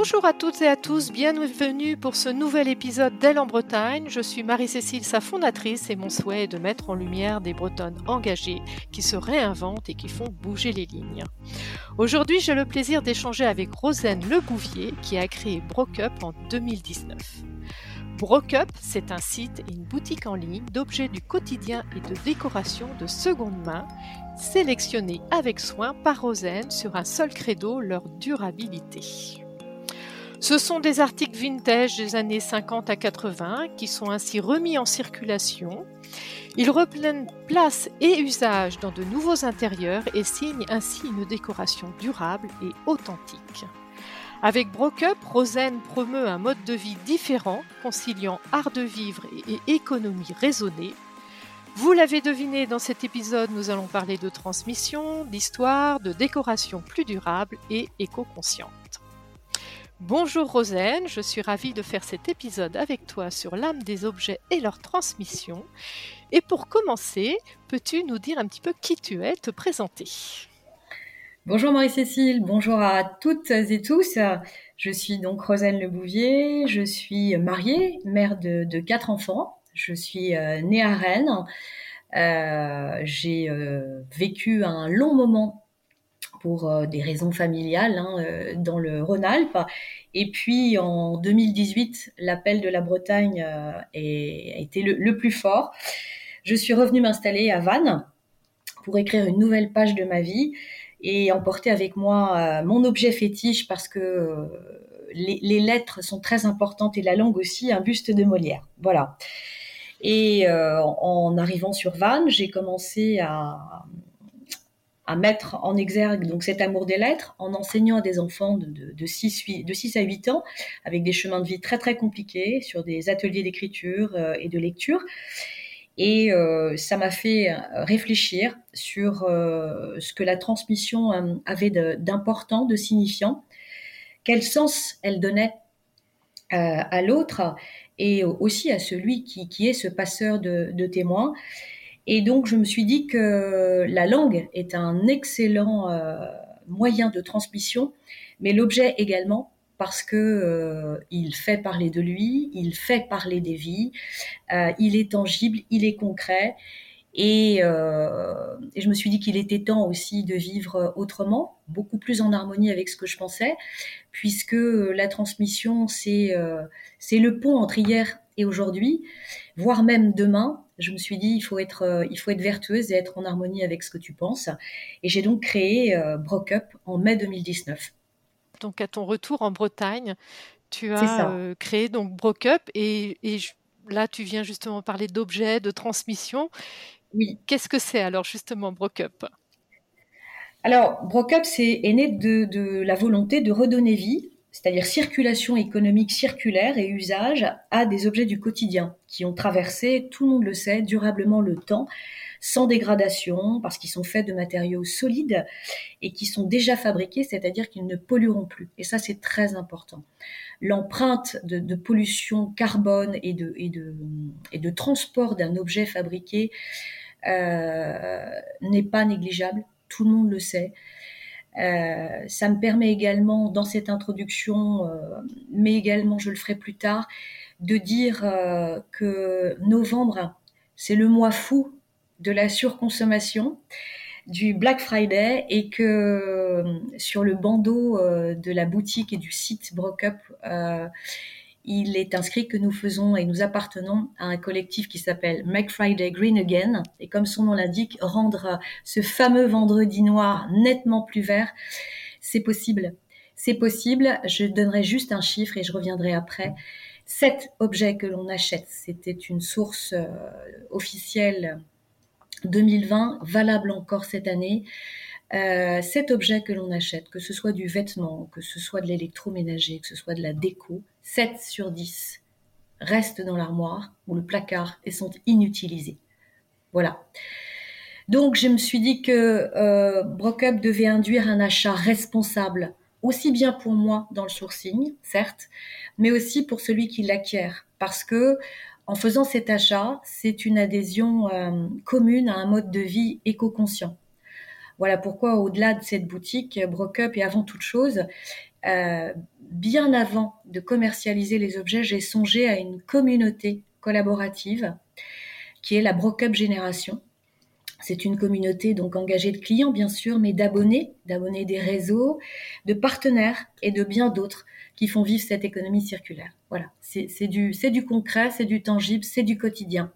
Bonjour à toutes et à tous, bienvenue pour ce nouvel épisode d'Elle en Bretagne. Je suis Marie-Cécile, sa fondatrice, et mon souhait est de mettre en lumière des Bretonnes engagées qui se réinventent et qui font bouger les lignes. Aujourd'hui, j'ai le plaisir d'échanger avec Rosaine Lebouvier qui a créé Brocup en 2019. Brocup, c'est un site et une boutique en ligne d'objets du quotidien et de décoration de seconde main, sélectionnés avec soin par Rosaine sur un seul credo, leur durabilité. Ce sont des articles vintage des années 50 à 80 qui sont ainsi remis en circulation. Ils reprennent place et usage dans de nouveaux intérieurs et signent ainsi une décoration durable et authentique. Avec Brocup, Rosen promeut un mode de vie différent, conciliant art de vivre et économie raisonnée. Vous l'avez deviné, dans cet épisode, nous allons parler de transmission, d'histoire, de décoration plus durable et éco-consciente. Bonjour Rosaine, je suis ravie de faire cet épisode avec toi sur l'âme des objets et leur transmission. Et pour commencer, peux-tu nous dire un petit peu qui tu es, te présenter? Bonjour Marie-Cécile, bonjour à toutes et tous. Je suis donc Rosaine Lebouvier, je suis mariée, mère de, quatre enfants. Je suis euh, née à Rennes. Euh, j'ai euh, vécu un long moment pour euh, des raisons familiales hein, euh, dans le Rhône-Alpes. Et puis en 2018, l'appel de la Bretagne euh, a été le, plus fort. Je suis revenue m'installer à Vannes pour écrire une nouvelle page de ma vie et emporter avec moi mon objet fétiche parce que les, les, lettres sont très importantes et la langue aussi, un buste de Molière. Voilà. Et en arrivant sur Vannes, j'ai commencé à, à mettre en exergue donc cet amour des lettres en enseignant à des enfants de, de, 6, de 6 à 8 ans avec des chemins de vie très très compliqués sur des ateliers d'écriture euh, et de lecture. Et euh, ça m'a fait réfléchir sur euh, ce que la transmission avait d'important, de, signifiant, quel sens elle donnait à l'autre et aussi à celui qui, est ce passeur de témoins. Et donc, je me suis dit que la langue est un excellent euh, moyen de transmission, mais l'objet également, parce que euh, il fait parler de lui, il fait parler des vies, euh, il est tangible, il est concret. Et, et je me suis dit qu'il était temps aussi de vivre autrement, beaucoup plus en harmonie avec ce que je pensais, puisque la transmission, c'est c'est le pont entre hier et aujourd'hui, voire même demain, je me suis dit il faut être euh, il faut être vertueuse et être en harmonie avec ce que tu penses. Et j'ai donc créé euh, Brocup en mai 2019. Donc à ton retour en Bretagne, tu as euh, créé donc Brocup et, et là tu viens justement parler d'objets, de transmission. Oui. Qu'est-ce que c'est alors justement Brocup alors, Brocup c'est, est né de, de, la volonté de redonner vie c'est-à-dire circulation économique circulaire et usage à des objets du quotidien qui ont traversé, tout le monde le sait, durablement le temps, sans dégradation, parce qu'ils sont faits de matériaux solides et qui sont déjà fabriqués, c'est-à-dire qu'ils ne pollueront plus. Et ça, c'est très important. L'empreinte de, pollution carbone et de, transport d'un objet fabriqué euh, n'est pas négligeable, tout le monde le sait. Euh, ça me permet également, dans cette introduction, euh, mais également je le ferai plus tard, de dire euh, que novembre, c'est le mois fou de la surconsommation, du Black Friday, et que sur le bandeau de la boutique et du site Brocup, il est inscrit que nous faisons et nous appartenons à un collectif qui s'appelle Make Friday Green Again. Et comme son nom l'indique, rendre ce fameux vendredi noir nettement plus vert, c'est possible. C'est possible. Je donnerai juste un chiffre et je reviendrai après. Cet objet que l'on achète, c'était une source euh, officielle 2020, valable encore cette année. Euh, cet objet que l'on achète, que ce soit du vêtement, que ce soit de l'électroménager, que ce soit de la déco, 7 sur 10 restent dans l'armoire ou le placard et sont inutilisés. Voilà. Donc je me suis dit que euh, Brocup devait induire un achat responsable, aussi bien pour moi dans le sourcing, certes, mais aussi pour celui qui l'acquiert, parce que en faisant cet achat, c'est une adhésion euh, commune à un mode de vie éco-conscient. Voilà pourquoi, au-delà de cette boutique, Brocup est avant toute chose bien avant de commercialiser les objets, j'ai songé à une communauté collaborative qui est la Brocup Génération. C'est une communauté donc engagée de clients bien sûr, mais d'abonnés, d'abonnés des réseaux, de partenaires et de bien d'autres qui font vivre cette économie circulaire. Voilà, c'est du concret, c'est du tangible, c'est du quotidien.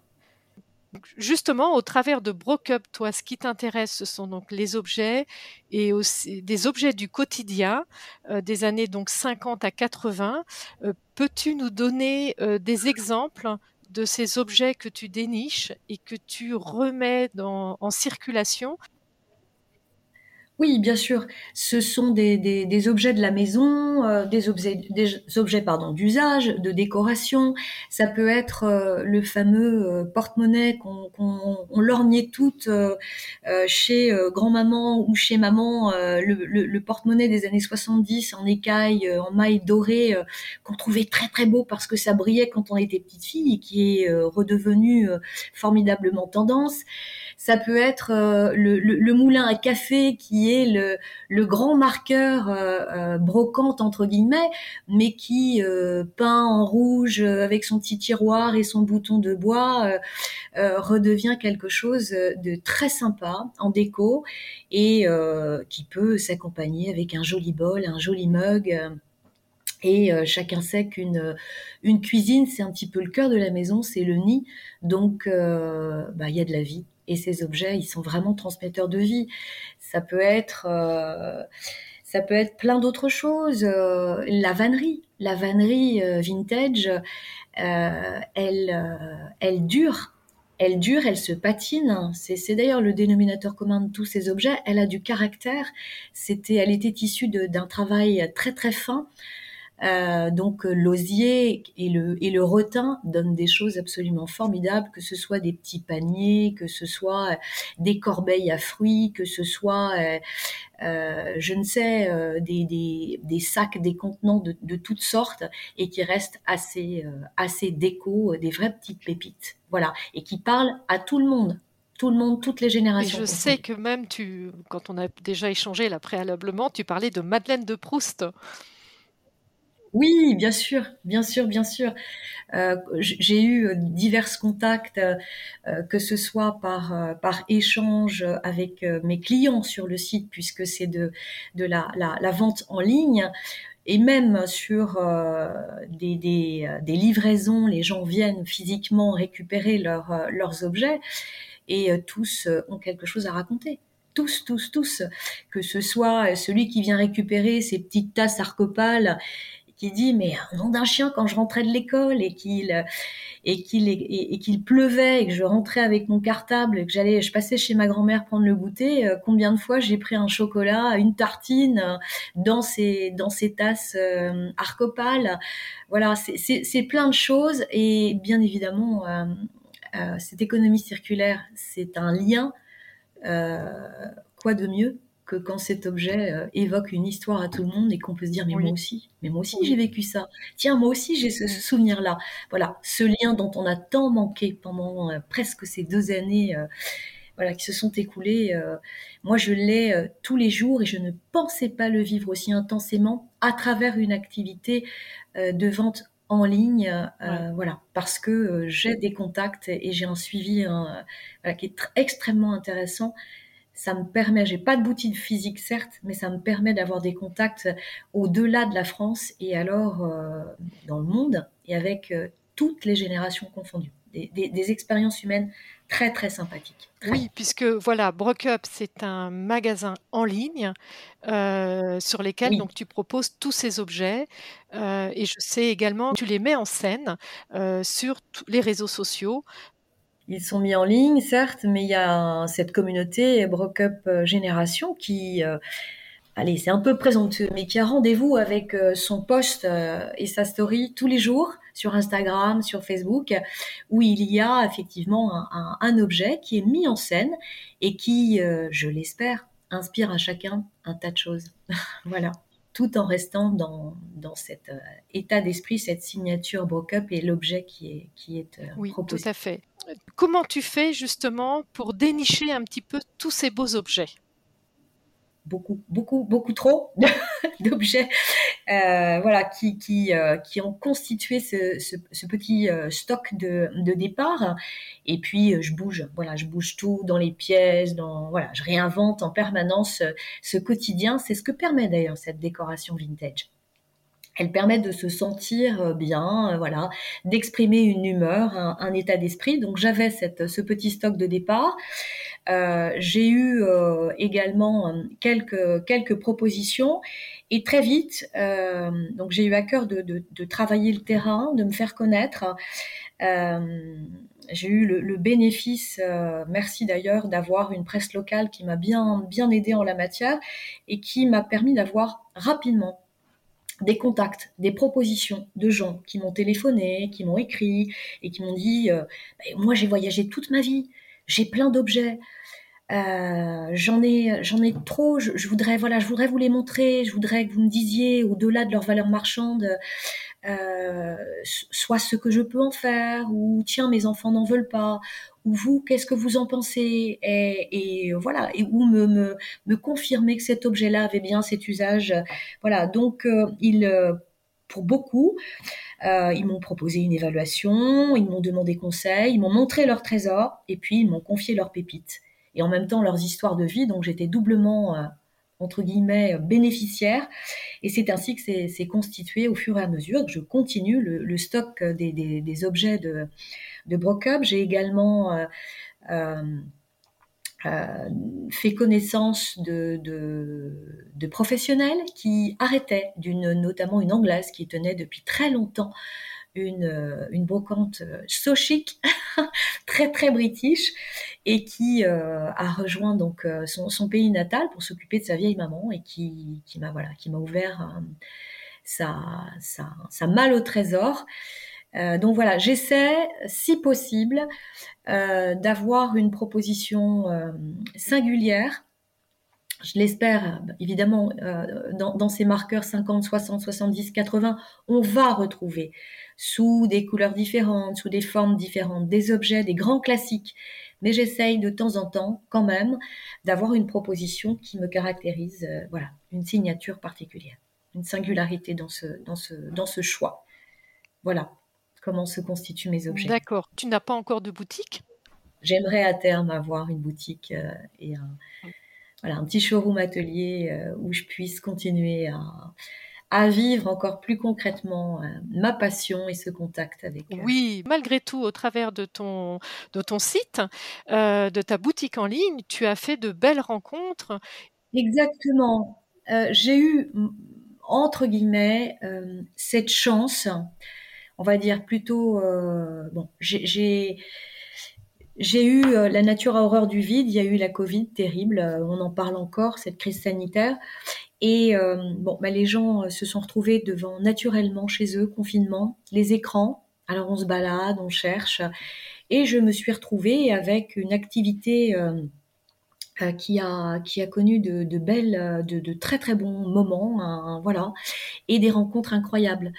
Justement, au travers de Brocup, toi, ce qui t'intéresse, ce sont donc les objets et aussi des objets du quotidien euh, des années donc 50 à 80. Euh, peux-tu nous donner euh, des exemples de ces objets que tu déniches et que tu remets en circulation oui, bien sûr. Ce sont des, des, objets de la maison, euh, des objets, des objets pardon d'usage, de décoration. Ça peut être euh, le fameux euh, porte-monnaie qu'on on lorgnait toutes chez grand-maman ou chez maman, le, le, porte-monnaie des années 70 en écaille, en maille dorée, qu'on trouvait très très beau parce que ça brillait quand on était petite fille et qui est redevenu formidablement tendance. Ça peut être le, le, moulin à café qui le, grand marqueur euh, euh, brocante entre guillemets, mais qui euh, peint en rouge avec son petit tiroir et son bouton de bois redevient quelque chose de très sympa en déco et qui peut s'accompagner avec un joli bol, un joli mug. Et chacun sait qu'une une cuisine, c'est un petit peu le cœur de la maison, c'est le nid. Donc, bah, il y a de la vie. Et ces objets, ils sont vraiment transmetteurs de vie. Ça peut être, euh, ça peut être plein d'autres choses. Euh, la vannerie, la vannerie euh, vintage, elle, elle dure. Elle dure, elle se patine. C'est d'ailleurs le dénominateur commun de tous ces objets. Elle a du caractère. C'était, elle était issue d'un travail très très fin. Euh, donc euh, l'osier et le, et le rotin donnent des choses absolument formidables, que ce soit des petits paniers, que ce soit euh, des corbeilles à fruits, que ce soit, je ne sais, des, des, des, sacs, des contenants de, de, toutes sortes et qui restent assez, assez déco, des vraies petites pépites. Voilà, et qui parlent à tout le monde tout le monde, toutes les générations. Et je sais que même tu, quand on a déjà échangé là préalablement, tu parlais de Madeleine de Proust. Oui, bien sûr, bien sûr, bien sûr. Euh, j'ai eu euh, divers contacts, euh, que ce soit par échange avec mes clients sur le site, puisque c'est de de la, vente en ligne, et même sur des, livraisons, les gens viennent physiquement récupérer leurs objets, et tous ont quelque chose à raconter tous, tous, tous, que ce soit celui qui vient récupérer ses petites tasses arcopales qui dit mais nom d'un chien quand je rentrais de l'école et qu'il et pleuvait et que je rentrais avec mon cartable et que j'allais je passais chez ma grand-mère prendre le goûter euh, combien de fois j'ai pris un chocolat une tartine euh, dans ces dans ces tasses euh, arcopales voilà c'est plein de choses et bien évidemment cette économie circulaire c'est un lien quoi de mieux que quand cet objet euh, évoque une histoire à tout le monde et qu'on peut se dire mais moi aussi, mais moi aussi j'ai vécu ça. Tiens, moi aussi j'ai ce, souvenir-là. Voilà, ce lien dont on a tant manqué pendant euh, presque ces deux années. Euh, voilà, qui se sont écoulées. moi, je l'ai tous les jours et je ne pensais pas le vivre aussi intensément à travers une activité de vente en ligne, voilà, parce que j'ai des contacts et j'ai un suivi qui est extrêmement intéressant ça me permet, j'ai pas de boutique physique certes, mais ça me permet d'avoir des contacts au-delà de la France et alors euh, dans le monde et avec euh, toutes les générations confondues. Des, expériences humaines très très sympathiques. Oui, puisque voilà, Brocup, c'est un magasin en ligne euh, sur lesquels donc tu proposes tous ces objets et je sais également que tu les mets en scène sur les réseaux sociaux ils sont mis en ligne, certes, mais il y a cette communauté Brocup euh, Génération qui, euh, allez, c'est un peu présenteux, mais qui a rendez-vous avec euh, son post et sa story tous les jours sur Instagram, sur Facebook, où il y a effectivement un objet qui est mis en scène et qui, je l'espère, inspire à chacun un tas de choses. voilà tout en restant dans, dans cet euh, état d'esprit, cette signature Brocup et l'objet qui est, qui est euh, oui, tout à fait. Comment tu fais justement pour dénicher un petit peu tous ces beaux objets? Beaucoup, beaucoup, beaucoup trop d'objets, euh, voilà, qui qui, euh, qui ont constitué ce, ce, petit euh, stock de, de départ. Et puis je bouge, voilà, je bouge tout dans les pièces, dans voilà, je réinvente en permanence ce quotidien. C'est ce que permet d'ailleurs cette décoration vintage. Elle permet de se sentir bien, voilà, d'exprimer une humeur, un, un état d'esprit. Donc j'avais cette, ce petit stock de départ. Euh, j'ai eu euh, également euh, quelques, quelques propositions et très vite, donc j'ai eu à cœur de, travailler le terrain, de me faire connaître. j'ai eu le, bénéfice, merci d'ailleurs, d'avoir une presse locale qui m'a bien, bien aidé en la matière et qui m'a permis d'avoir rapidement des contacts, des propositions de gens qui m'ont téléphoné, qui m'ont écrit et qui m'ont dit moi j'ai voyagé toute ma vie, j'ai plein d'objets, euh, j'en ai j'en ai trop, je, voudrais voilà je voudrais vous les montrer, je voudrais que vous me disiez au-delà de leur valeur marchande euh, soit ce que je peux en faire ou tiens mes enfants n'en veulent pas ou vous qu'est-ce que vous en pensez? Et, et voilà et ou me, me, me confirmer que cet objet-là avait bien cet usage. Voilà donc euh, il pour beaucoup euh, ils m'ont proposé une évaluation, ils m'ont demandé conseil, ils m'ont montré leurs trésors et puis ils m'ont confié leurs pépites et en même temps leurs histoires de vie. Donc j'étais doublement euh, entre guillemets bénéficiaire et c'est ainsi que c'est constitué au fur et à mesure que je continue le, stock des, objets de, de. J'ai également euh, euh, euh, fait connaissance de, de, de, professionnels qui arrêtaient, d'une notamment une anglaise qui tenait depuis très longtemps une, euh, une brocante euh, so très très british, et qui euh, a rejoint donc son, son, pays natal pour s'occuper de sa vieille maman et qui, qui m'a voilà, qui m'a ouvert sa, sa, sa, malle au trésor. Euh, donc voilà, j'essaie, si possible, euh, d'avoir une proposition euh, singulière. Je l'espère, évidemment, dans, ces marqueurs 50, 60, 70, 80, on va retrouver sous des couleurs différentes, sous des formes différentes, des objets, des grands classiques. Mais j'essaye de temps en temps, quand même, d'avoir une proposition qui me caractérise, voilà, une signature particulière, une singularité dans ce, dans ce, dans ce choix. Voilà comment se constituent mes objets. D'accord. Tu n'as pas encore de boutique? J'aimerais à terme avoir une boutique euh, et un, voilà, un petit showroom atelier euh, où je puisse continuer à, à vivre encore plus concrètement euh, ma passion et ce contact avec. Oui, malgré tout, au travers de ton, de ton site, de ta boutique en ligne, tu as fait de belles rencontres. Exactement. J'ai eu, entre guillemets, cette chance on va dire plutôt euh, j'ai eu euh, la nature à horreur du vide, il y a eu la Covid terrible, euh, on en parle encore, cette crise sanitaire. Et bon, bah, les gens se sont retrouvés devant naturellement chez eux, confinement, les écrans. Alors on se balade, on cherche. Et je me suis retrouvée avec une activité qui, a, connu de, belles, de, de, très très bons moments, hein, voilà, et des rencontres incroyables.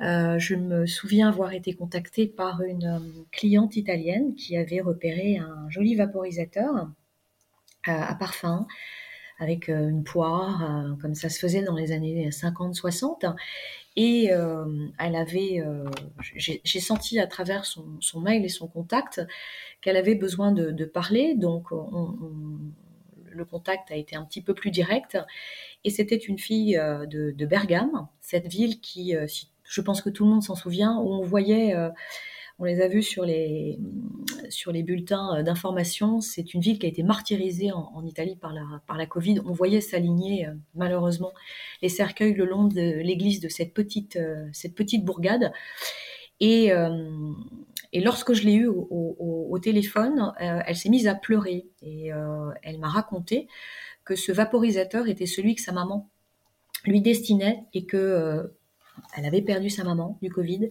Euh, je me souviens avoir été contactée par une euh, cliente italienne qui avait repéré un joli vaporisateur euh, à parfum avec une poire, comme ça se faisait dans les années 50-60. Et elle avait, j'ai senti à travers son, mail et son contact qu'elle avait besoin de, parler. Donc, on, on, le contact a été un petit peu plus direct. Et c'était une fille de, de Bergame, cette ville qui, je pense que tout le monde s'en souvient, où on voyait, euh, on les a vus sur les, sur les bulletins euh, d'information, c'est une ville qui a été martyrisée en, Italie par la, par la Covid. On voyait s'aligner euh, malheureusement les cercueils le long de l'église de cette petite, cette petite bourgade. Et, lorsque je l'ai eue au téléphone, elle s'est mise à pleurer et elle m'a raconté que ce vaporisateur était celui que sa maman lui destinait et que elle avait perdu sa maman du Covid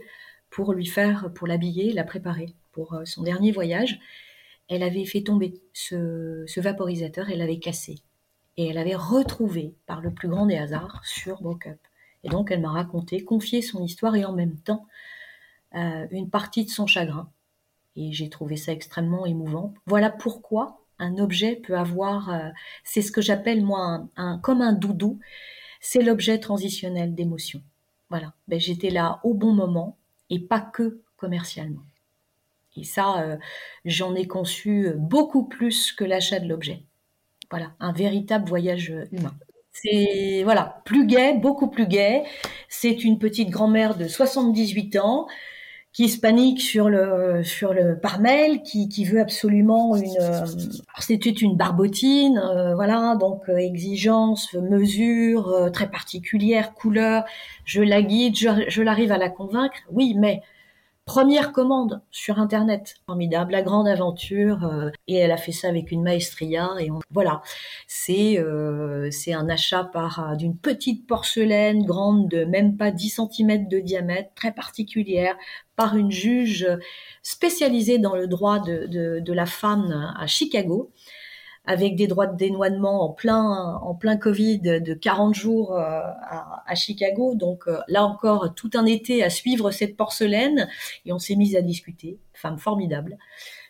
pour lui faire, pour l'habiller, la préparer pour euh, son dernier voyage. Elle avait fait tomber ce, vaporisateur, elle l'avait cassé. Et elle avait retrouvé, par le plus grand des hasards, sur Broke Et donc elle m'a raconté, confié son histoire et en même temps euh, une partie de son chagrin. Et j'ai trouvé ça extrêmement émouvant. Voilà pourquoi un objet peut avoir, euh, c'est ce que j'appelle moi un, comme un doudou, c'est l'objet transitionnel d'émotion. Voilà, ben, j'étais là au bon moment et pas que commercialement. Et ça, euh, j'en ai conçu beaucoup plus que l'achat de l'objet. Voilà, un véritable voyage humain. C'est voilà, plus gai, beaucoup plus gai. C'est une petite grand-mère de 78 ans qui se panique sur le sur le par mail, qui, qui veut absolument une. Euh, c'était une barbotine, euh, voilà, donc euh, exigence, mesure très particulière, couleur. Je la guide, je, je l'arrive à la convaincre. Oui, mais Première commande sur Internet, formidable, la grande aventure. Euh, et elle a fait ça avec une maestria. Et voilà, c'est euh, c'est un achat par euh, d'une petite porcelaine grande de même pas 10 cm de diamètre, très particulière, par une juge spécialisée dans le droit de, de la femme à Chicago avec des droits de dénoiement en plein, en plein Covid de 40 jours euh, à, Chicago. Donc euh, là encore, tout un été à suivre cette porcelaine et on s'est mis à discuter. Femme formidable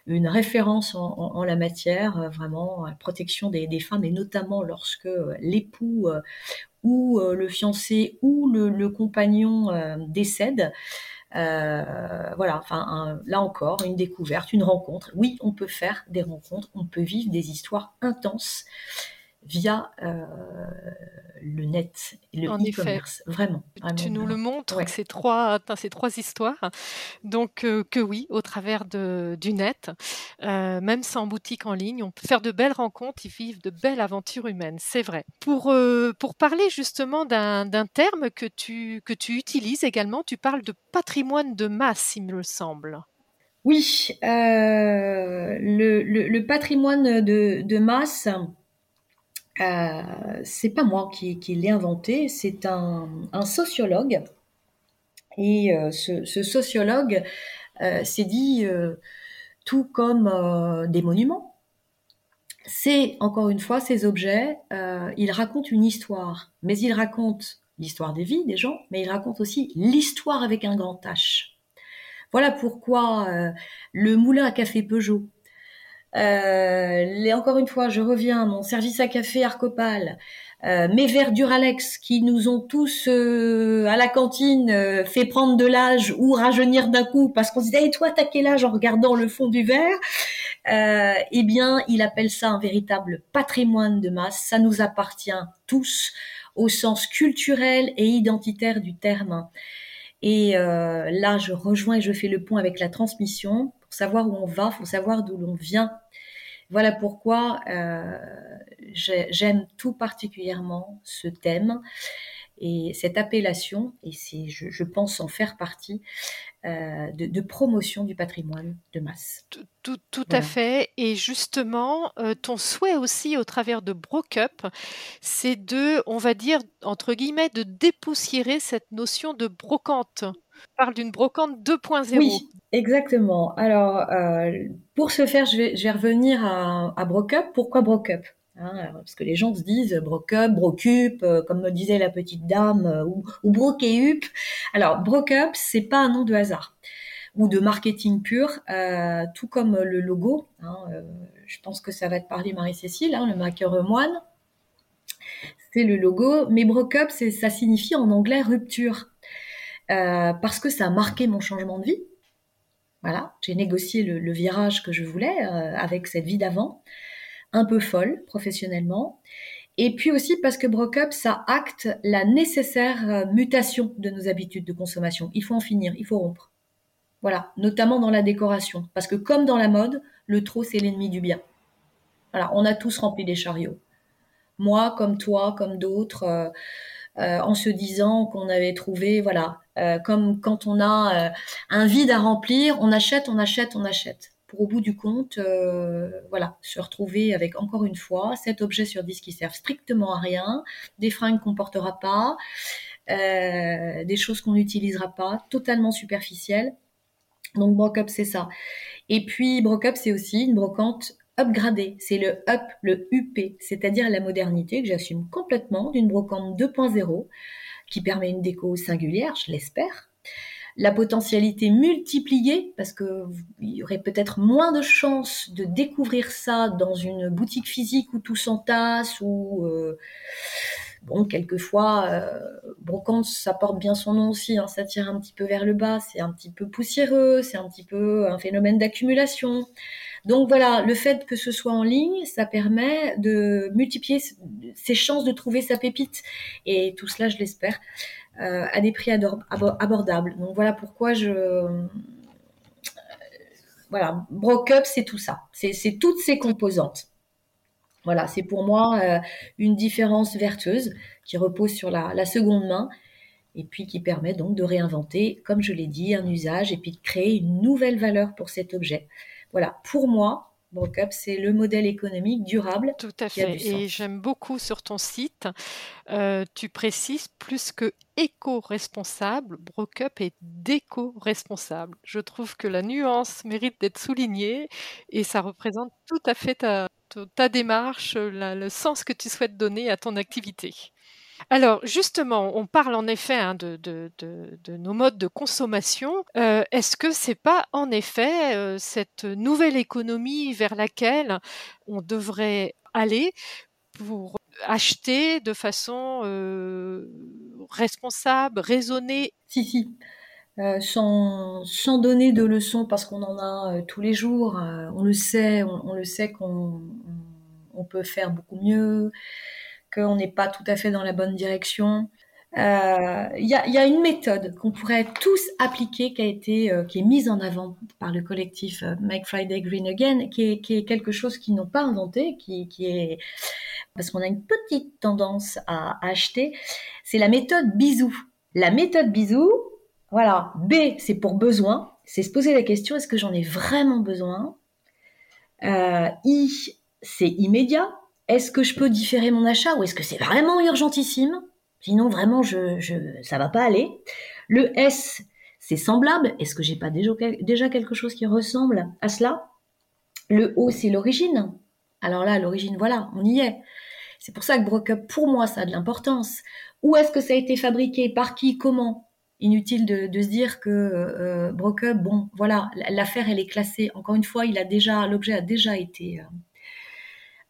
une référence en, la matière, euh, vraiment protection des, femmes et notamment lorsque l'époux ou le fiancé ou le compagnon décède. Euh, voilà, enfin là encore, une découverte, une rencontre. Oui, on peut faire des rencontres, on peut vivre des histoires intenses via euh, le net et le e-commerce. Vraiment, Tu nous le montres, ces, trois, ces trois histoires. Donc, euh, que oui, au travers de, du net, euh, même sans boutique en ligne, on peut faire de belles rencontres et vivre de belles aventures humaines. C'est vrai. Pour, pour parler justement d'un terme que tu, que tu utilises également, tu parles de patrimoine de masse, il me semble. Oui, le, le, patrimoine de, de masse, euh, c'est pas moi qui, l'ai inventé, c'est un, sociologue. Et euh, ce, sociologue euh, s'est dit tout comme des monuments. C'est encore une fois ces objets, ils racontent une histoire, mais ils racontent l'histoire des vies des gens, mais ils racontent aussi l'histoire avec un grand H. Voilà pourquoi le moulin à café Peugeot, euh, encore une fois, je reviens, mon service à café Arcopal, euh, mes verres Duralex qui nous ont tous euh, à la cantine euh, fait prendre de l'âge ou rajeunir d'un coup parce qu'on se disait hey, toi t'as quel âge en regardant le fond du verre? Eh bien il appelle ça un véritable patrimoine de masse. Ça nous appartient tous au sens culturel et identitaire du terme. Et là je rejoins et je fais le pont avec la transmission savoir où on va, faut savoir d'où l'on vient. Voilà pourquoi euh, j'aime tout particulièrement ce thème et cette appellation, et c'est, je, pense en faire partie, euh, de, promotion du patrimoine de masse. Tout, tout, à fait. Et justement, euh, ton souhait aussi au travers de Brocup, c'est de, on va dire, entre guillemets, de dépoussiérer cette notion de brocante. On parle d'une brocante 2.0. Oui, exactement. Alors, euh, pour ce faire, je vais, je vais revenir à, à Brocup. Pourquoi Brocup Hein, parce que les gens se disent brocup, brocup, euh, comme me disait la petite dame, euh, ou, ou broqueup. Alors, brocup, c'est pas un nom de hasard ou de marketing pur, euh, tout comme le logo. Hein, je pense que ça va te parler Marie-Cécile, hein, le maker moine. C'est le logo, mais brocup, ça signifie en anglais rupture, parce que ça a marqué mon changement de vie. Voilà, j'ai négocié le, virage que je voulais avec cette vie d'avant un peu folle professionnellement. Et puis aussi parce que Brocup, ça acte la nécessaire euh, mutation de nos habitudes de consommation. Il faut en finir, il faut rompre. Voilà, notamment dans la décoration. Parce que comme dans la mode, le trop, c'est l'ennemi du bien. Voilà, on a tous rempli des chariots. Moi, comme toi, comme d'autres, euh, euh, en se disant qu'on avait trouvé, voilà, comme quand on a un vide à remplir, on achète, on achète, on achète pour au bout du compte, euh, voilà, se retrouver avec encore une fois cet objet sur 10 qui servent strictement à rien, des fringues qu'on portera pas, euh, des choses qu'on n'utilisera pas, totalement superficielles. Donc Brocup, c'est ça. Et puis Brocup, c'est aussi une brocante upgradée. C'est le up, le UP, c'est-à-dire la modernité que j'assume complètement d'une brocante 2.0 qui permet une déco singulière, je l'espère, la potentialité multipliée, parce qu'il y aurait peut-être moins de chances de découvrir ça dans une boutique physique où tout s'entasse, ou euh, bon, quelquefois, euh, brocante, ça porte bien son nom aussi, hein, ça tire un petit peu vers le bas, c'est un petit peu poussiéreux, c'est un petit peu un phénomène d'accumulation. Donc voilà, le fait que ce soit en ligne, ça permet de multiplier ses chances de trouver sa pépite. Et tout cela, je l'espère, à des prix abordables. Donc voilà pourquoi je... Euh, voilà, Broke Up, c'est tout ça. C'est toutes ces composantes. Voilà, c'est pour moi euh, une différence vertueuse qui repose sur la, la, seconde main et puis qui permet donc de réinventer, comme je l'ai dit, un usage et puis de créer une nouvelle valeur pour cet objet. Voilà, pour moi, Brockup, c'est le modèle économique durable. Tout à fait. Et j'aime beaucoup sur ton site, euh, tu précises plus que éco-responsable, Brockup est déco-responsable. Je trouve que la nuance mérite d'être soulignée et ça représente tout à fait ta, ta démarche, le sens que tu souhaites donner à ton activité. Alors justement, on parle en effet hein, de, nos modes de consommation. Euh, est-ce que c'est pas en effet euh, cette nouvelle économie vers laquelle on devrait aller pour acheter de façon euh, responsable, raisonnée? Si, si. sans, donner de leçons parce qu'on en a tous les jours, on le sait, on, le sait qu'on peut faire beaucoup mieux, qu'on n'est pas tout à fait dans la bonne direction. Il euh, y, a, une méthode qu'on pourrait tous appliquer qui a été euh, qui est mise en avant par le collectif euh, Make Friday Green Again, qui est, quelque chose qu'ils n'ont pas inventé, qui, qui est parce qu'on a une petite tendance à, acheter, c'est la méthode bisou. La méthode bisou, voilà, B c'est pour besoin, c'est se poser la question est-ce que j'en ai vraiment besoin? I c'est immédiat, est-ce que je peux différer mon achat ou est-ce que c'est vraiment urgentissime? Sinon, vraiment, je, je, ça va pas aller. Le S, c'est semblable. Est-ce que j'ai pas déjà, quelque chose qui ressemble à cela? Le O, c'est l'origine. Alors là, l'origine, voilà, on y est. C'est pour ça que Brocup, pour moi, ça a de l'importance. Où est-ce que ça a été fabriqué? Par qui? Comment? Inutile de, de, se dire que euh, Brocup, bon, voilà, l'affaire, elle est classée. Encore une fois, il a déjà, l'objet a déjà été euh,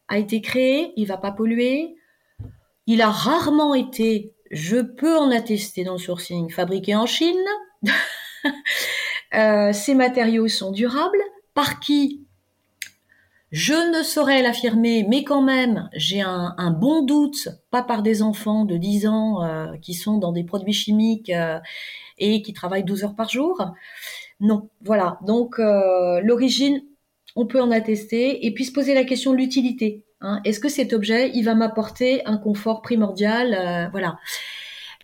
a été créé, il va pas polluer. Il a rarement été, je peux en attester dans le sourcing, fabriqué en Chine. euh, ces matériaux sont durables. Par qui? Je ne saurais l'affirmer, mais quand même, j'ai un, bon doute, pas par des enfants de 10 ans euh, qui sont dans des produits chimiques euh, et qui travaillent 12 heures par jour. Non, voilà. Donc l'origine, on peut en attester, et puis se poser la question de l'utilité. Hein. Est-ce que cet objet, il va m'apporter un confort primordial euh, Voilà.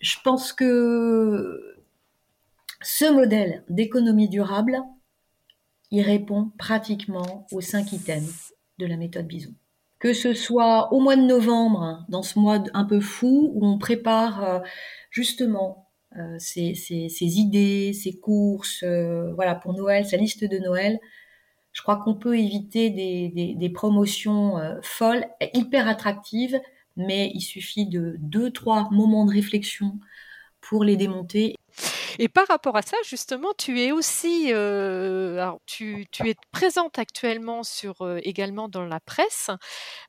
Je pense que ce modèle d'économie durable, il répond pratiquement aux cinq items de la méthode Bisou. Que ce soit au mois de novembre, dans ce mois un peu fou, où on prépare euh, justement euh, ses, idées, ses courses, voilà, pour Noël, sa liste de Noël, je crois qu'on peut éviter des, promotions euh, folles, hyper attractives, mais il suffit de deux, trois moments de réflexion pour les démonter. Et par rapport à ça, justement, tu es aussi, euh, tu, es présente actuellement sur euh, également dans la presse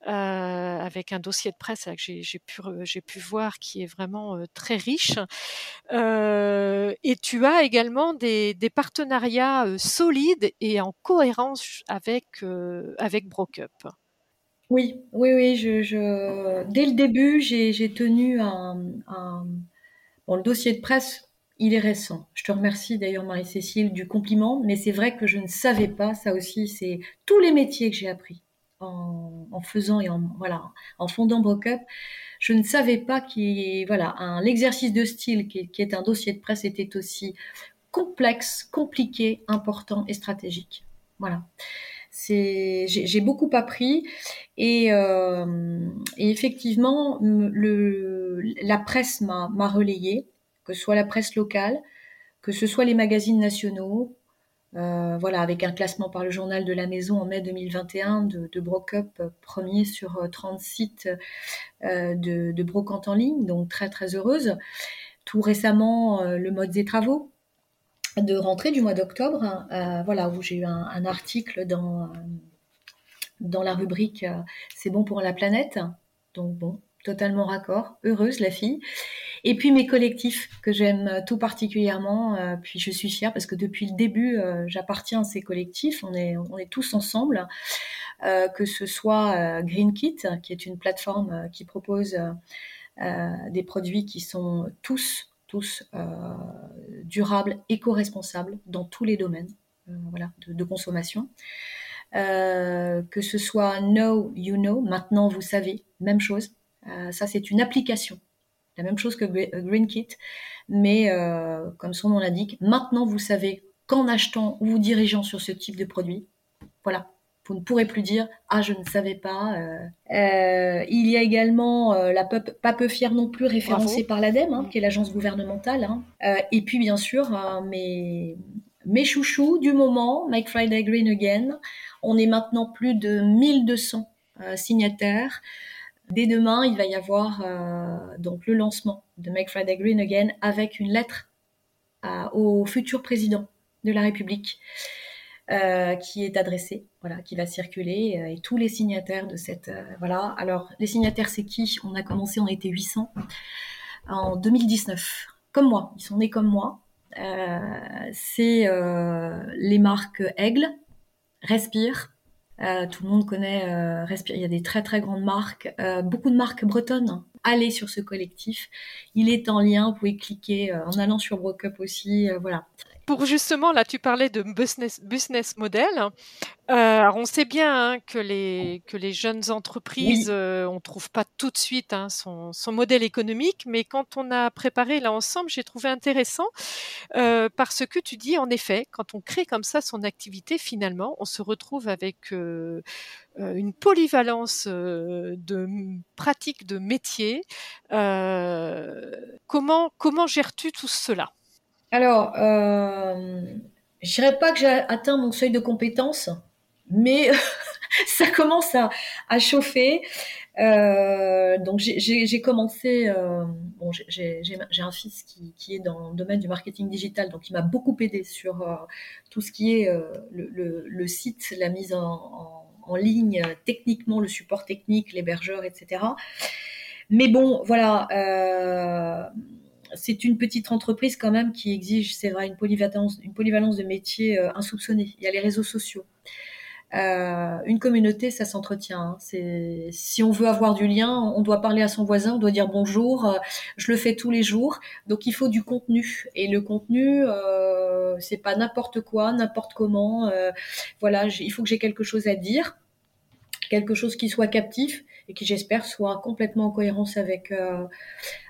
euh, avec un dossier de presse que j'ai pu voir qui est vraiment très riche. et tu as également des, partenariats solides et en cohérence avec avec Brokup. Oui, oui, oui. Dès le début, j'ai tenu un... Bon, le dossier de presse il est récent. Je te remercie d'ailleurs Marie-Cécile du compliment, mais c'est vrai que je ne savais pas, ça aussi, c'est tous les métiers que j'ai appris en, faisant et en, voilà, en fondant Brocup. Je ne savais pas qu'il voilà, un, l'exercice de style qui est, un dossier de presse était aussi complexe, compliqué, important et stratégique. Voilà. C'est, j'ai, beaucoup appris et, euh, et effectivement, le, la presse m'a, m'a relayé que ce soit la presse locale, que ce soit les magazines nationaux, euh, voilà, avec un classement par le journal de la Maison en mai 2021 de, de Brocup, euh, premier sur 30 euh, sites de, brocante en ligne, donc très très heureuse. Tout récemment, le mode des travaux, de rentrée du mois d'octobre, voilà, où j'ai eu un, article dans la rubrique C'est bon pour la planète. Donc bon, totalement raccord, heureuse la fille. Et puis mes collectifs que j'aime tout particulièrement, euh, puis je suis fière parce que depuis le début, euh, j'appartiens à ces collectifs, on est, on est tous ensemble, euh, que ce soit Green Kit, qui est une plateforme qui propose des produits qui sont tous, tous durables, éco-responsables dans tous les domaines voilà, de, consommation. que ce soit Know You Know, maintenant vous savez, même chose. Euh, ça, c'est une application. La même chose que GreenKit, mais euh, comme son nom l'indique, maintenant vous savez qu'en achetant ou vous dirigeant sur ce type de produit, voilà, vous ne pourrez plus dire ah je ne savais pas. Euh, il y a également la pas peu fière non plus référencée par l'ADEME, hein, qui est l'agence gouvernementale. Hein. et puis bien sûr mes mes chouchous du moment, Make Friday Green Again. On est maintenant plus de 1200 signataires. Dès demain, il va y avoir euh, donc le lancement de Make Friday Green Again avec une lettre au futur président de la République euh, qui est adressée, voilà, qui va circuler euh, et tous les signataires de cette voilà. Alors les signataires, c'est qui? On a commencé, on était 800 en 2019, comme moi. Ils sont nés comme moi. c'est les marques Aigle, Respire, euh, tout le monde connaît euh, Respire. Il y a des très très grandes marques, euh, beaucoup de marques bretonnes. Allez sur ce collectif. Il est en lien. Vous pouvez cliquer en allant sur Brocup aussi. voilà pour justement, là, tu parlais de business, business model. Euh, on sait bien hein, que, les, que les jeunes entreprises, euh, on ne trouve pas tout de suite hein, son, son, modèle économique, mais quand on a préparé là ensemble, j'ai trouvé intéressant euh, parce que tu dis, en effet, quand on crée comme ça son activité, finalement, on se retrouve avec une polyvalence de pratiques, de métiers. comment, comment gères-tu tout cela? Alors, euh, je dirais pas que j'ai atteint mon seuil de compétence, mais ça commence à, chauffer. Euh, donc j'ai commencé, euh, j'ai un fils qui, est dans le domaine du marketing digital, donc il m'a beaucoup aidé sur euh, tout ce qui est le, site, la mise en, ligne, techniquement, le support technique, l'hébergeur, etc. Mais bon, voilà c'est une petite entreprise quand même qui exige, c'est vrai, une polyvalence, une polyvalence de métiers euh, insoupçonnée. Il y a les réseaux sociaux. Euh, une communauté, ça s'entretient. Hein. Si on veut avoir du lien, on doit parler à son voisin, on doit dire bonjour. Euh, je le fais tous les jours, donc il faut du contenu. Et le contenu, euh, c'est pas n'importe quoi, n'importe comment. voilà, il faut que j'ai quelque chose à dire, quelque chose qui soit captif et qui, j'espère, soit complètement en cohérence avec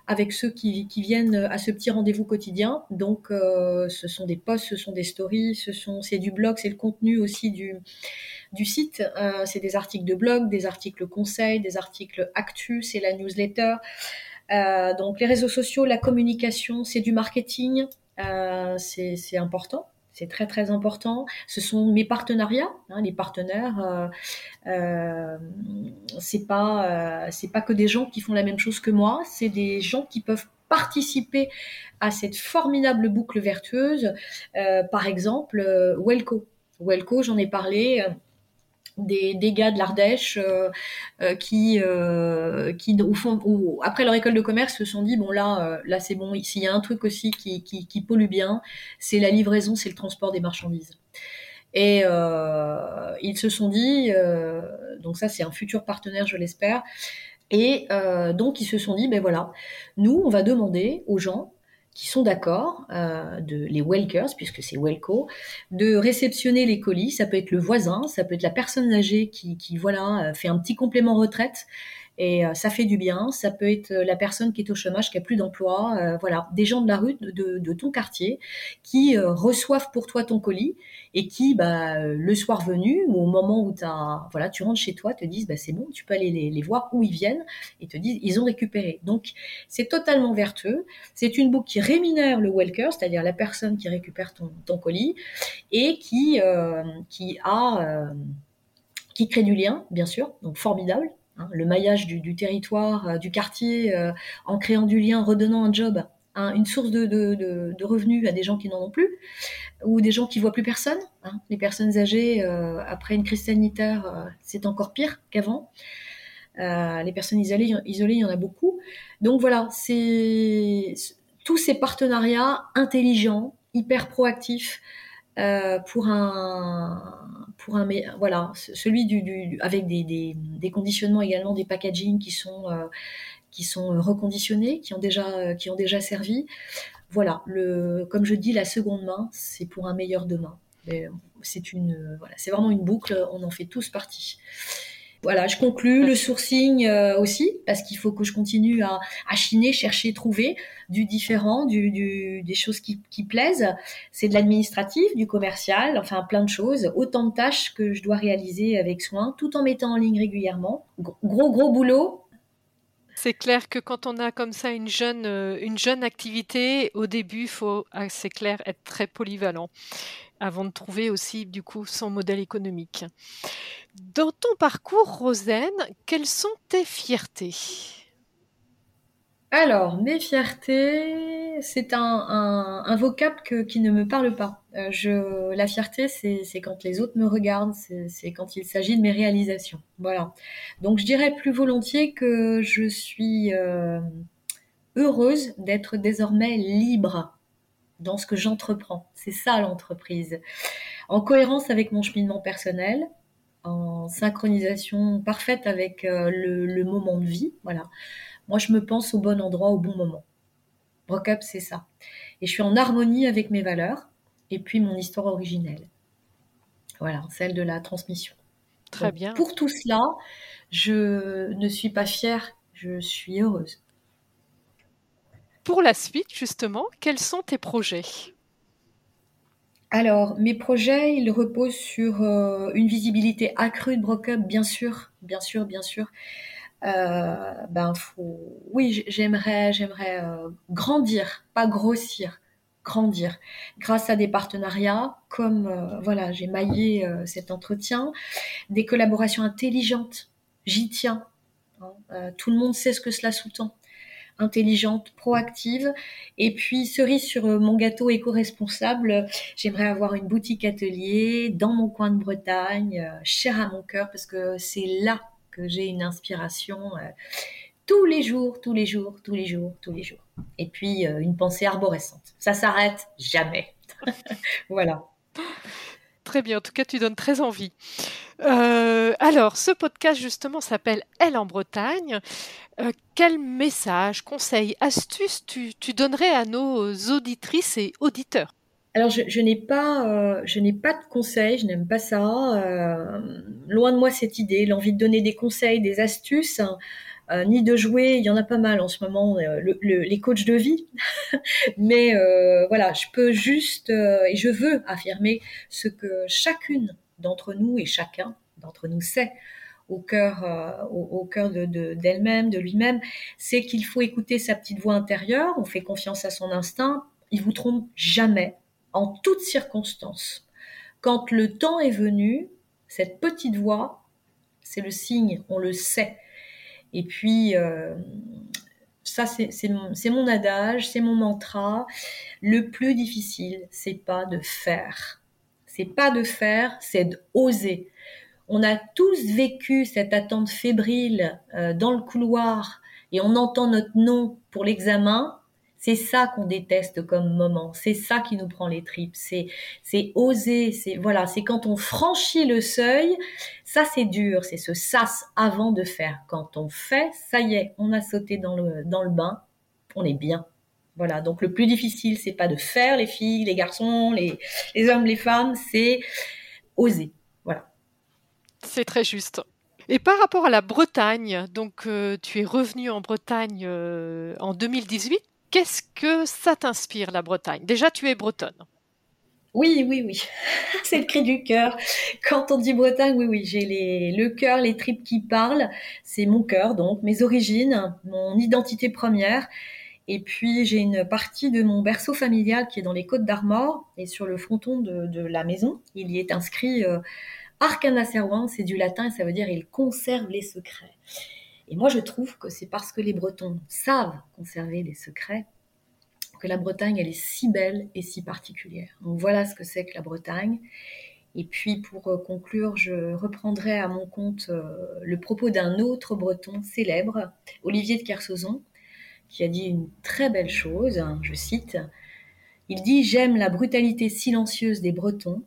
avec ceux qui, viennent à ce petit rendez-vous quotidien. Donc, euh, ce sont des posts, ce sont des stories, ce sont c'est du blog, c'est le contenu aussi du du site. Euh, c'est des articles de blog, des articles conseils, des articles actus, c'est la newsletter. Euh, donc, les réseaux sociaux, la communication, c'est du marketing. c'est important c'est très très important. Ce sont mes partenariats, hein, les partenaires. Euh, euh, c'est pas euh, c'est pas que des gens qui font la même chose que moi, c'est des gens qui peuvent participer à cette formidable boucle vertueuse. Euh, par exemple, Welco. Welco, j'en ai parlé des, des, gars de l'Ardèche euh, euh, qui, euh, qui au fond, après leur école de commerce, se sont dit bon là, là c'est bon. S'il y a un truc aussi qui, qui, qui pollue bien, c'est la livraison, c'est le transport des marchandises. Et ils se sont dit, donc ça c'est un futur partenaire, je l'espère. Et donc ils se sont dit ben voilà, nous on va demander aux gens qui sont d'accord, euh, de les Welkers, puisque c'est Welco, de réceptionner les colis. Ça peut être le voisin, ça peut être la personne âgée qui, qui voilà, euh, fait un petit complément retraite et euh, ça fait du bien. Ça peut être euh, la personne qui est au chômage, qui a plus d'emploi, euh, voilà, des gens de la rue, de, ton quartier, qui reçoivent pour toi ton colis et qui, bah, le soir venu ou au moment où as, voilà, tu rentres chez toi, te disent, bah, c'est bon, tu peux aller les, voir où ils viennent et te disent, ils ont récupéré. Donc, c'est totalement vertueux. C'est une boucle qui rémunère le welker, c'est-à-dire la personne qui récupère ton, ton colis et qui, qui a, qui crée du lien, bien sûr, donc formidable. Hein, le maillage du, territoire, euh, du quartier, euh, en créant du lien, redonnant un job une source de, revenus à des gens qui n'en ont plus, ou des gens qui voient plus personne. Hein. Les personnes âgées, euh, après une crise sanitaire, c'est encore pire qu'avant. Les personnes isolées, isolées, il y en a beaucoup. Donc voilà, c'est tous ces partenariats intelligents, hyper proactifs, pour un pour un voilà celui du, avec des, des, conditionnements également des packaging qui sont qui sont euh, reconditionnés, qui ont déjà, euh, qui ont déjà servi. Voilà, le, comme je dis, la seconde main, c'est pour un meilleur demain. Euh, c'est une, voilà, c'est vraiment une boucle. On en fait tous partie. Voilà, je conclus le sourcing aussi parce qu'il faut que je continue à, à, chiner, chercher, trouver du différent, du, du des choses qui, qui plaisent. C'est de l'administratif, du commercial, enfin plein de choses, autant de tâches que je dois réaliser avec soin, tout en mettant en ligne régulièrement. Gros gros boulot, c'est clair que quand on a comme ça une jeune, euh, activité, au début, il faut, ah, c'est clair, être très polyvalent avant de trouver aussi du coup son modèle économique. Dans ton parcours, Rosen, quelles sont tes fiertés? Alors, mes fiertés, c'est un, un, vocable qui ne me parle pas. Euh, je, la fierté, c'est quand les autres me regardent, c'est quand il s'agit de mes réalisations. Voilà. Donc, je dirais plus volontiers que je suis euh, heureuse d'être désormais libre dans ce que j'entreprends. C'est ça l'entreprise. En cohérence avec mon cheminement personnel, en synchronisation parfaite avec euh, le, le moment de vie. Voilà. Moi, je me pense au bon endroit, au bon moment. Brockup, c'est ça. Et je suis en harmonie avec mes valeurs et puis mon histoire originelle. Voilà, celle de la transmission. Très bien. Pour tout cela, je ne suis pas fière, je suis heureuse. Pour la suite, justement, quels sont tes projets? Alors, mes projets, ils reposent sur euh, une visibilité accrue de Brockup, bien sûr, bien sûr, bien sûr. Euh, ben faut, oui, j'aimerais, j'aimerais euh, grandir, pas grossir, grandir, grâce à des partenariats comme euh, voilà, j'ai maillé cet entretien, des collaborations intelligentes, j'y tiens. Hein, tout le monde sait ce que cela sous-tend intelligente, proactive. Et puis, cerise sur mon gâteau éco-responsable, j'aimerais avoir une boutique atelier dans mon coin de Bretagne, cher à mon cœur, parce que c'est là que j'ai une inspiration euh, tous les jours, tous les jours, tous les jours, tous les jours. Et puis euh, une pensée arborescente. Ça s'arrête jamais. voilà. Très bien, en tout cas, tu donnes très envie. Euh, alors, ce podcast, justement, s'appelle Elle en Bretagne. quel message, conseil, astuce tu, tu donnerais à nos auditrices et auditeurs? Alors, je, n'ai pas, euh, je n'ai pas de conseils, je n'aime pas ça. Euh, loin de moi cette idée, l'envie de donner des conseils, des astuces, euh, ni de jouer. Il y en a pas mal en ce moment, les coachs de vie. Mais voilà, je peux juste et je veux affirmer ce que chacune d'entre nous et chacun d'entre nous sait au cœur, au, cœur de, d'elle-même, de lui-même, c'est qu'il faut écouter sa petite voix intérieure. On fait confiance à son instinct. Il vous trompe jamais en toutes circonstances. Quand le temps est venu, cette petite voix, c'est le signe, on le sait. Et puis, euh, ça, c'est mon, adage, c'est mon mantra. Le plus difficile, c'est pas de faire. C'est pas de faire, c'est d'oser. On a tous vécu cette attente fébrile euh, dans le couloir et on entend notre nom pour l'examen c'est ça qu'on déteste comme moment. C'est ça qui nous prend les tripes. C'est, c'est oser. C'est voilà. C'est quand on franchit le seuil. Ça, c'est dur. C'est ce sas avant de faire. Quand on fait, ça y est, on a sauté dans le bain. On est bien. Voilà. Donc le plus difficile, c'est pas de faire les filles, les garçons, les les hommes, les femmes. C'est oser. Voilà. C'est très juste. Et par rapport à la Bretagne, donc euh, tu es revenu en Bretagne euh, en 2018 qu'est-ce que ça t'inspire, la Bretagne? Déjà, tu es bretonne. Oui, oui, oui. C'est le cri du cœur. Quand on dit Bretagne, oui, oui, j'ai le cœur, les tripes qui parlent. C'est mon cœur, donc, mes origines, mon identité première. Et puis, j'ai une partie de mon berceau familial qui est dans les Côtes d'Armor et sur le fronton de, la maison. Il y est inscrit euh, Arcana c'est du latin et ça veut dire il conserve les secrets. Et moi, je trouve que c'est parce que les Bretons savent conserver les secrets que la Bretagne, elle est si belle et si particulière. Donc voilà ce que c'est que la Bretagne. Et puis pour euh, conclure, je reprendrai à mon compte euh, le propos d'un autre breton célèbre, Olivier de Kersauzon, qui a dit une très belle chose, hein, je cite, Il dit ⁇ J'aime la brutalité silencieuse des Bretons.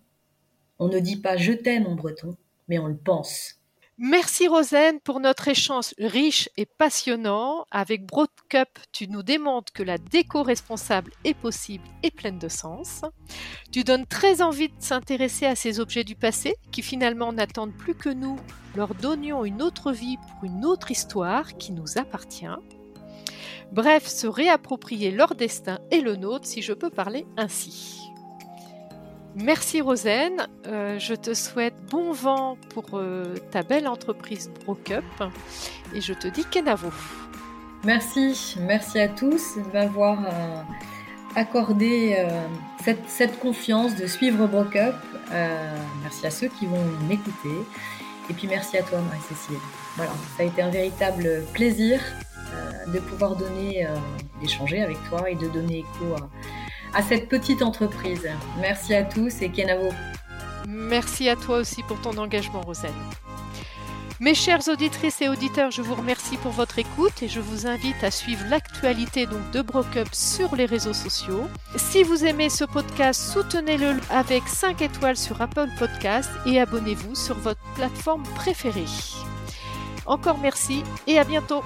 On ne dit pas je t'aime en breton, mais on le pense. Merci Rosen pour notre échange riche et passionnant. Avec Broadcup, tu nous démontres que la déco responsable est possible et pleine de sens. Tu donnes très envie de s'intéresser à ces objets du passé qui finalement n'attendent plus que nous leur donnions une autre vie pour une autre histoire qui nous appartient. Bref, se réapproprier leur destin et le nôtre si je peux parler ainsi. Merci Rosen, euh, je te souhaite bon vent pour euh, ta belle entreprise Brocup et je te dis Kenavo. Merci, merci à tous de m'avoir euh, accordé cette, confiance de suivre Brocup. merci à ceux qui vont m'écouter et puis merci à toi Marie-Cécile. Voilà, ça a été un véritable plaisir de pouvoir donner, d'échanger avec toi et de donner écho à à cette petite entreprise. Merci à tous et Kenavo. Merci à toi aussi pour ton engagement, Roselle. Mes chères auditrices et auditeurs, je vous remercie pour votre écoute et je vous invite à suivre l'actualité donc de Brocup sur les réseaux sociaux. Si vous aimez ce podcast, soutenez-le avec 5 étoiles sur Apple Podcast et abonnez-vous sur votre plateforme préférée. Encore merci et à bientôt.